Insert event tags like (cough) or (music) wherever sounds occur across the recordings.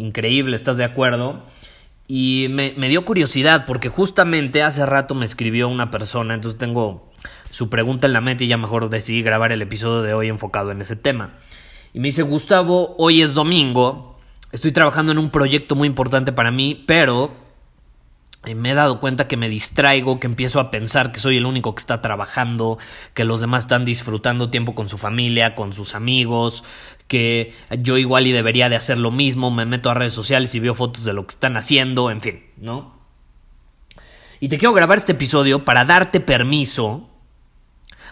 increíble, ¿estás de acuerdo? Y me, dio curiosidad porque justamente hace rato me escribió una persona, entonces tengo su pregunta en la mente y ya mejor decidí grabar el episodio de hoy enfocado en ese tema. Y me dice, Gustavo, hoy es domingo, estoy trabajando en un proyecto muy importante para mí, pero me he dado cuenta que me distraigo, que empiezo a pensar que soy el único que está trabajando, que los demás están disfrutando tiempo con su familia, con sus amigos, que yo igual y debería de hacer lo mismo, me meto a redes sociales y veo fotos de lo que están haciendo, en fin, ¿no? Y te quiero grabar este episodio para darte permiso,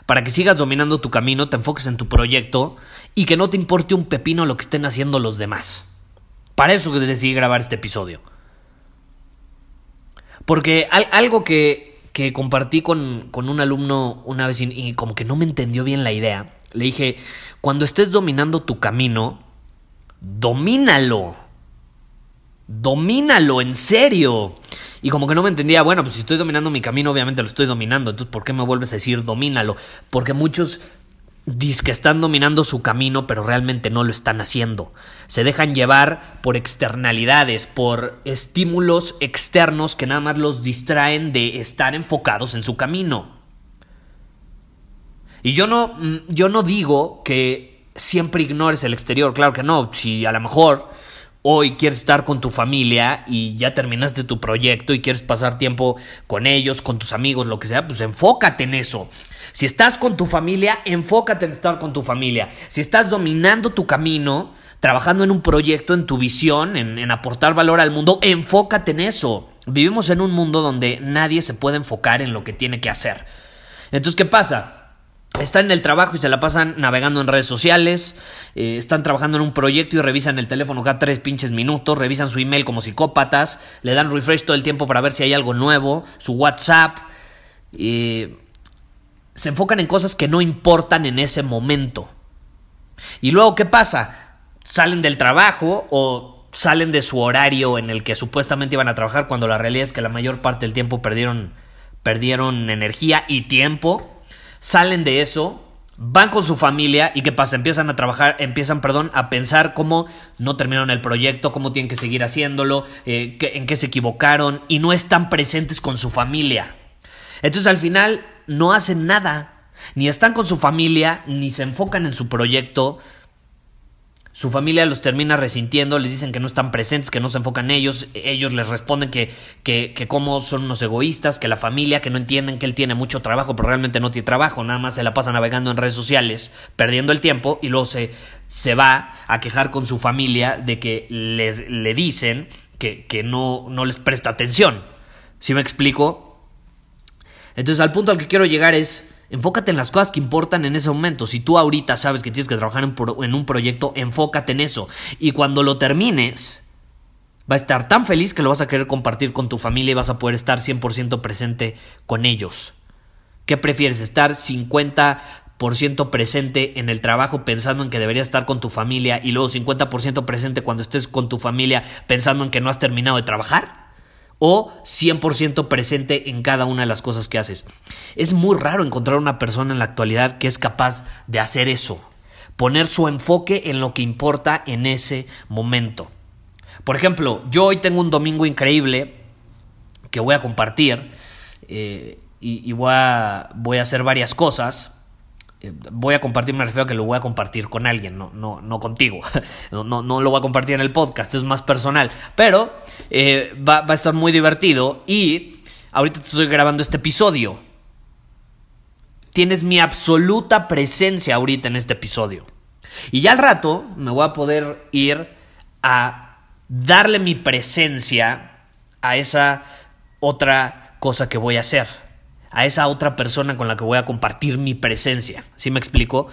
para que sigas dominando tu camino, te enfoques en tu proyecto y que no te importe un pepino lo que estén haciendo los demás. Para eso decidí grabar este episodio. Porque algo que, que compartí con, con, un alumno una vez y, como que no me entendió bien la idea, le dije, cuando estés dominando tu camino, domínalo. Domínalo, en serio. Y como que no me entendía, bueno, pues si estoy dominando mi camino, obviamente lo estoy dominando. Entonces, ¿por qué me vuelves a decir domínalo? Porque muchos Dicen que están dominando su camino, pero realmente no lo están haciendo. Se dejan llevar por externalidades, por estímulos externos que nada más los distraen de estar enfocados en su camino. Y yo no, mm, yo no digo que siempre ignores el exterior, claro que no. Si a lo mejor hoy quieres estar con tu familia y ya terminaste tu proyecto y quieres pasar tiempo con ellos, con tus amigos, lo que sea, pues enfócate en eso. Si estás con tu familia, enfócate en estar con tu familia. Si estás dominando tu camino, trabajando en un proyecto, en tu visión, en, aportar valor al mundo, enfócate en eso. Vivimos en un mundo donde nadie se puede enfocar en lo que tiene que hacer. Entonces, ¿qué pasa? Están en el trabajo y se la pasan navegando en redes sociales, eh, están trabajando en un proyecto y revisan el teléfono cada tres pinches minutos, revisan su email como psicópatas, le dan refresh todo el tiempo para ver si hay algo nuevo, su WhatsApp. Eh, se enfocan en cosas que no importan en ese momento. Y luego, ¿qué pasa? Salen del trabajo o salen de su horario en el que supuestamente iban a trabajar cuando la realidad es que la mayor parte del tiempo perdieron, perdieron energía y tiempo. Salen de eso, van con su familia y qué pasa, empiezan a trabajar, empiezan, perdón, a pensar cómo no terminaron el proyecto, cómo tienen que seguir haciéndolo, eh, en qué se equivocaron y no están presentes con su familia. Entonces al final no hacen nada, ni están con su familia, ni se enfocan en su proyecto. Su familia los termina resintiendo, les dicen que no están presentes, que no se enfocan en ellos, ellos les responden que, que, como son unos egoístas, que la familia, que no entienden que él tiene mucho trabajo, pero realmente no tiene trabajo, nada más se la pasa navegando en redes sociales, perdiendo el tiempo, y luego se, se va a quejar con su familia de que les, le dicen que, que no, no les presta atención. ¿Sí me explico? Entonces al punto al que quiero llegar es, enfócate en las cosas que importan en ese momento. Si tú ahorita sabes que tienes que trabajar en, un proyecto, enfócate en eso. Y cuando lo termines, va a estar tan feliz que lo vas a querer compartir con tu familia y vas a poder estar 100% presente con ellos. ¿Qué prefieres? ¿Estar 50% presente en el trabajo pensando en que deberías estar con tu familia y luego 50% presente cuando estés con tu familia pensando en que no has terminado de trabajar? O 100% presente en cada una de las cosas que haces. Es muy raro encontrar una persona en la actualidad que es capaz de hacer eso, poner su enfoque en lo que importa en ese momento. Por ejemplo, yo hoy tengo un domingo increíble que voy a compartir eh, y, voy, a, voy a hacer varias cosas. Eh, voy a compartir, me refiero a que lo voy a compartir con alguien, no, no, no contigo. (laughs) No, no, lo voy a compartir en el podcast, es más personal. Pero eh, va, va a estar muy divertido y ahorita te estoy grabando este episodio. Tienes mi absoluta presencia ahorita en este episodio. Y ya al rato me voy a poder ir a darle mi presencia a esa otra cosa que voy a hacer a esa otra persona con la que voy a compartir mi presencia. ¿Sí me explico?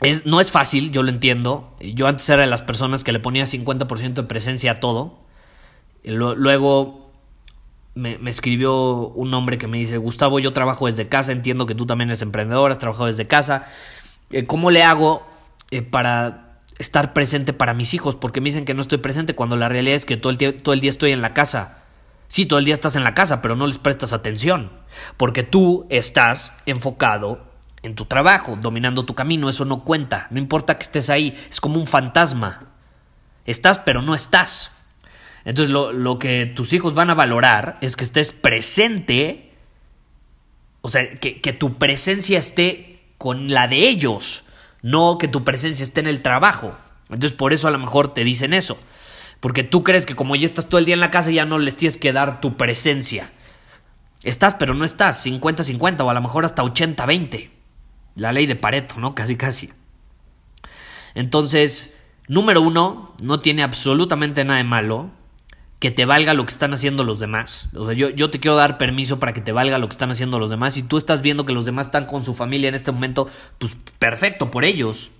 Es, no es fácil, yo lo entiendo. Yo antes era de las personas que le ponía 50% de presencia a todo. Luego me, escribió un hombre que me dice, Gustavo, yo trabajo desde casa, entiendo que tú también eres emprendedor, has trabajado desde casa. Eh, ¿Cómo le hago eh, para estar presente para mis hijos? Porque me dicen que no estoy presente cuando la realidad es que todo el, todo el día estoy en la casa. Sí, todo el día estás en la casa, pero no les prestas atención, porque tú estás enfocado en tu trabajo, dominando tu camino, eso no cuenta, no importa que estés ahí, es como un fantasma. Estás, pero no estás. Entonces lo, lo que tus hijos van a valorar es que estés presente, o sea, que, que tu presencia esté con la de ellos, no que tu presencia esté en el trabajo. Entonces por eso a lo mejor te dicen eso. Porque tú crees que como ya estás todo el día en la casa ya no les tienes que dar tu presencia. Estás, pero no estás, 50-50 o a lo mejor hasta 80-20. La ley de Pareto, ¿no? Casi, casi. Entonces, número uno, no tiene absolutamente nada de malo que te valga lo que están haciendo los demás. O sea, yo, yo te quiero dar permiso para que te valga lo que están haciendo los demás. Si tú estás viendo que los demás están con su familia en este momento, pues perfecto por ellos.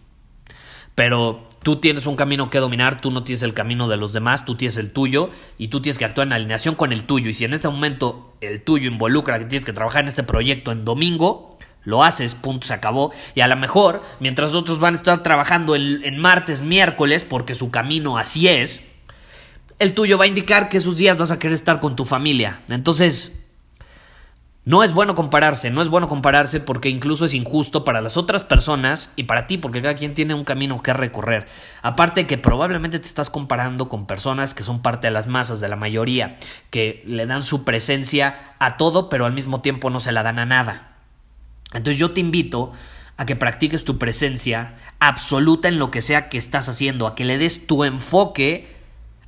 Pero tú tienes un camino que dominar, tú no tienes el camino de los demás, tú tienes el tuyo y tú tienes que actuar en alineación con el tuyo. Y si en este momento el tuyo involucra que tienes que trabajar en este proyecto en domingo, lo haces, punto, se acabó. Y a lo mejor, mientras otros van a estar trabajando en, martes, miércoles, porque su camino así es, el tuyo va a indicar que esos días vas a querer estar con tu familia. Entonces, no es bueno compararse, no es bueno compararse porque incluso es injusto para las otras personas y para ti, porque cada quien tiene un camino que recorrer. Aparte que probablemente te estás comparando con personas que son parte de las masas, de la mayoría, que le dan su presencia a todo, pero al mismo tiempo no se la dan a nada. Entonces yo te invito a que practiques tu presencia absoluta en lo que sea que estás haciendo, a que le des tu enfoque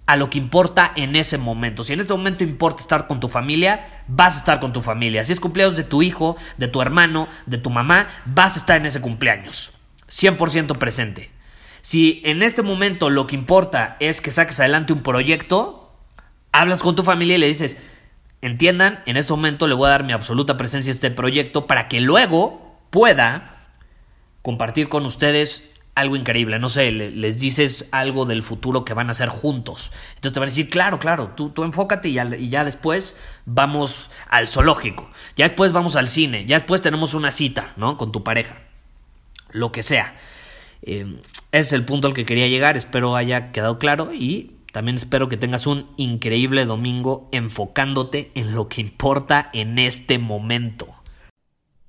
a lo que importa en ese momento. Si en este momento importa estar con tu familia, vas a estar con tu familia. Si es cumpleaños de tu hijo, de tu hermano, de tu mamá, vas a estar en ese cumpleaños. 100% presente. Si en este momento lo que importa es que saques adelante un proyecto, hablas con tu familia y le dices, entiendan, en este momento le voy a dar mi absoluta presencia a este proyecto para que luego pueda compartir con ustedes algo increíble, no sé, les dices algo del futuro que van a hacer juntos. Entonces te van a decir, claro, claro, tú, tú enfócate y ya, después vamos al zoológico, ya después vamos al cine, ya después tenemos una cita, ¿no? Con tu pareja, lo que sea. Eh, ese es el punto al que quería llegar, espero haya quedado claro y también espero que tengas un increíble domingo enfocándote en lo que importa en este momento.